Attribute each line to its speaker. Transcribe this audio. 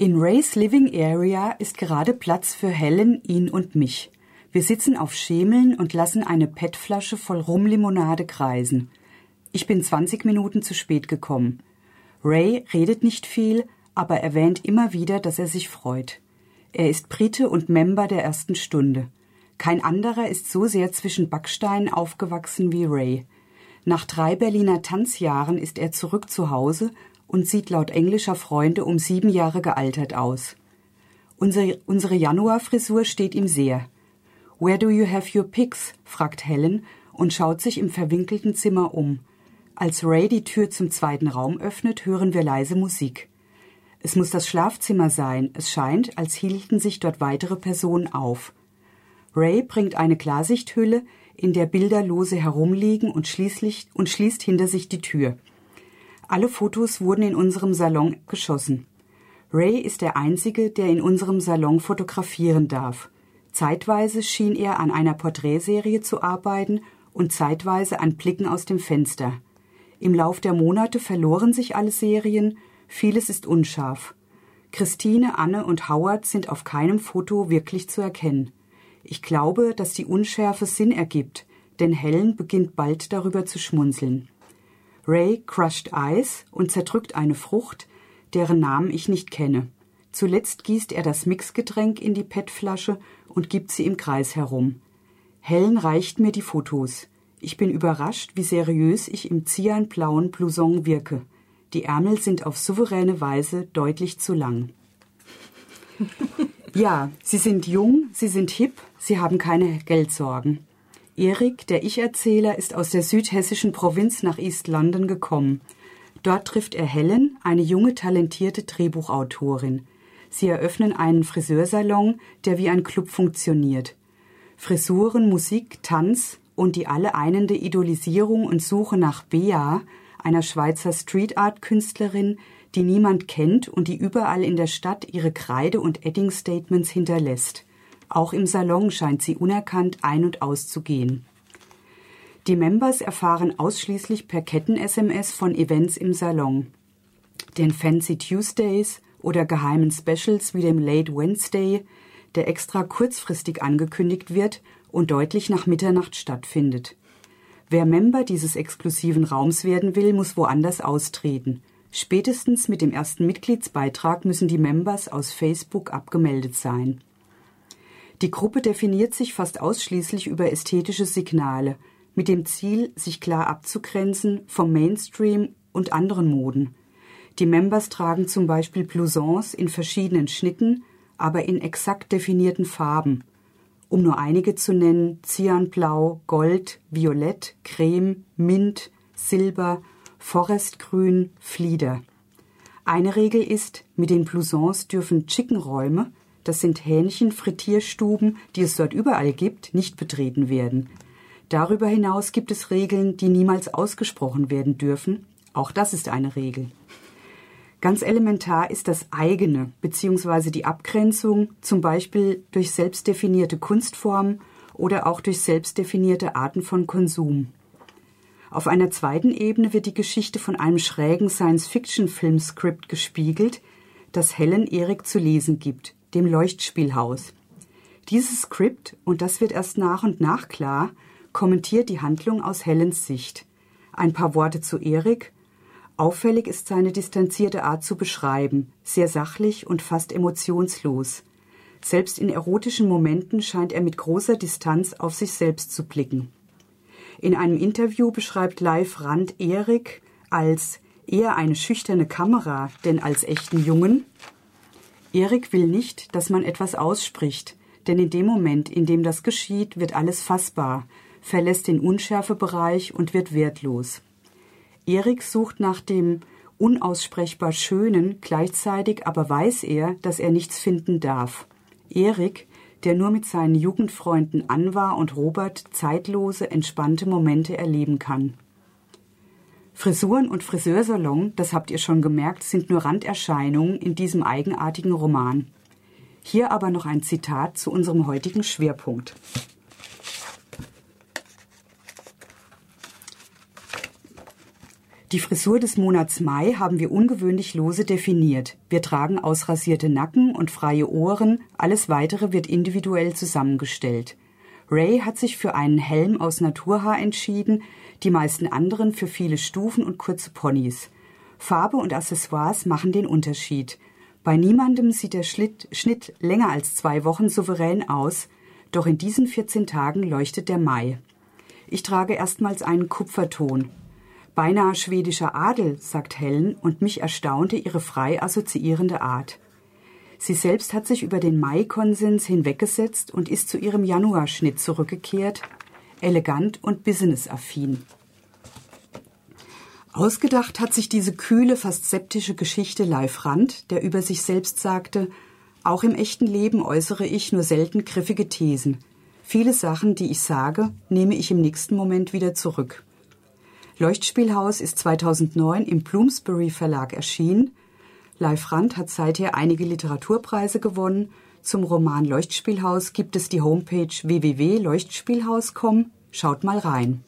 Speaker 1: In Rays Living Area ist gerade Platz für Helen, ihn und mich. Wir sitzen auf Schemeln und lassen eine PET-Flasche voll Rumlimonade kreisen. Ich bin 20 Minuten zu spät gekommen. Ray redet nicht viel, aber erwähnt immer wieder, dass er sich freut. Er ist Brite und Member der ersten Stunde. Kein anderer ist so sehr zwischen Backsteinen aufgewachsen wie Ray. Nach drei Berliner Tanzjahren ist er zurück zu Hause und sieht laut englischer Freunde um sieben Jahre gealtert aus. Unsere, unsere Januarfrisur steht ihm sehr. Where do you have your pics? fragt Helen und schaut sich im verwinkelten Zimmer um. Als Ray die Tür zum zweiten Raum öffnet, hören wir leise Musik. Es muss das Schlafzimmer sein. Es scheint, als hielten sich dort weitere Personen auf. Ray bringt eine Klarsichthülle, in der Bilder lose herumliegen und, schließlich, und schließt hinter sich die Tür. Alle Fotos wurden in unserem Salon geschossen. Ray ist der Einzige, der in unserem Salon fotografieren darf. Zeitweise schien er an einer Porträtserie zu arbeiten und zeitweise an Blicken aus dem Fenster. Im Lauf der Monate verloren sich alle Serien, vieles ist unscharf. Christine, Anne und Howard sind auf keinem Foto wirklich zu erkennen. Ich glaube, dass die Unschärfe Sinn ergibt, denn Helen beginnt bald darüber zu schmunzeln. Ray crushed Eis und zerdrückt eine Frucht, deren Namen ich nicht kenne. Zuletzt gießt er das Mixgetränk in die PET-Flasche und gibt sie im Kreis herum. Helen reicht mir die Fotos. Ich bin überrascht, wie seriös ich im cyanblauen Blouson wirke. Die Ärmel sind auf souveräne Weise deutlich zu lang. ja, sie sind jung, sie sind hip, sie haben keine Geldsorgen. Erik, der Ich-Erzähler, ist aus der südhessischen Provinz nach East London gekommen. Dort trifft er Helen, eine junge, talentierte Drehbuchautorin. Sie eröffnen einen Friseursalon, der wie ein Club funktioniert. Frisuren, Musik, Tanz und die alle einende Idolisierung und Suche nach Bea, einer Schweizer Street Art Künstlerin, die niemand kennt und die überall in der Stadt ihre Kreide- und Edding-Statements hinterlässt. Auch im Salon scheint sie unerkannt ein- und auszugehen. Die Members erfahren ausschließlich per Ketten-SMS von Events im Salon. Den Fancy Tuesdays oder geheimen Specials wie dem Late Wednesday, der extra kurzfristig angekündigt wird und deutlich nach Mitternacht stattfindet. Wer Member dieses exklusiven Raums werden will, muss woanders austreten. Spätestens mit dem ersten Mitgliedsbeitrag müssen die Members aus Facebook abgemeldet sein. Die Gruppe definiert sich fast ausschließlich über ästhetische Signale, mit dem Ziel, sich klar abzugrenzen vom Mainstream und anderen Moden. Die Members tragen zum Beispiel Blousons in verschiedenen Schnitten, aber in exakt definierten Farben. Um nur einige zu nennen, Cyanblau, Gold, Violett, Creme, Mint, Silber, Forestgrün, Flieder. Eine Regel ist, mit den Blousons dürfen Chickenräume, das sind Hähnchen, Frittierstuben, die es dort überall gibt, nicht betreten werden. Darüber hinaus gibt es Regeln, die niemals ausgesprochen werden dürfen. Auch das ist eine Regel. Ganz elementar ist das eigene bzw. die Abgrenzung, zum Beispiel durch selbstdefinierte Kunstformen oder auch durch selbstdefinierte Arten von Konsum. Auf einer zweiten Ebene wird die Geschichte von einem schrägen Science-Fiction-Filmskript gespiegelt, das Helen Erik zu lesen gibt dem Leuchtspielhaus. Dieses Skript, und das wird erst nach und nach klar, kommentiert die Handlung aus Helens Sicht. Ein paar Worte zu Erik. Auffällig ist seine distanzierte Art zu beschreiben, sehr sachlich und fast emotionslos. Selbst in erotischen Momenten scheint er mit großer Distanz auf sich selbst zu blicken. In einem Interview beschreibt Live Rand Erik als eher eine schüchterne Kamera denn als echten Jungen Erik will nicht, dass man etwas ausspricht, denn in dem Moment, in dem das geschieht, wird alles fassbar, verlässt den Unschärfebereich und wird wertlos. Erik sucht nach dem unaussprechbar Schönen, gleichzeitig aber weiß er, dass er nichts finden darf. Erik, der nur mit seinen Jugendfreunden Anwar und Robert zeitlose, entspannte Momente erleben kann. Frisuren und Friseursalon, das habt ihr schon gemerkt, sind nur Randerscheinungen in diesem eigenartigen Roman. Hier aber noch ein Zitat zu unserem heutigen Schwerpunkt. Die Frisur des Monats Mai haben wir ungewöhnlich lose definiert. Wir tragen ausrasierte Nacken und freie Ohren, alles weitere wird individuell zusammengestellt. Ray hat sich für einen Helm aus Naturhaar entschieden, die meisten anderen für viele Stufen und kurze Ponys. Farbe und Accessoires machen den Unterschied. Bei niemandem sieht der Schlitt, Schnitt länger als zwei Wochen souverän aus, doch in diesen 14 Tagen leuchtet der Mai. Ich trage erstmals einen Kupferton. Beinahe schwedischer Adel, sagt Helen, und mich erstaunte ihre frei assoziierende Art. Sie selbst hat sich über den Mai-Konsens hinweggesetzt und ist zu ihrem Januarschnitt zurückgekehrt, elegant und businessaffin. Ausgedacht hat sich diese kühle, fast septische Geschichte Leif Rand, der über sich selbst sagte, auch im echten Leben äußere ich nur selten griffige Thesen. Viele Sachen, die ich sage, nehme ich im nächsten Moment wieder zurück. Leuchtspielhaus ist 2009 im Bloomsbury Verlag erschienen. Leif Rand hat seither einige Literaturpreise gewonnen. Zum Roman Leuchtspielhaus gibt es die Homepage www.leuchtspielhaus.com. Schaut mal rein.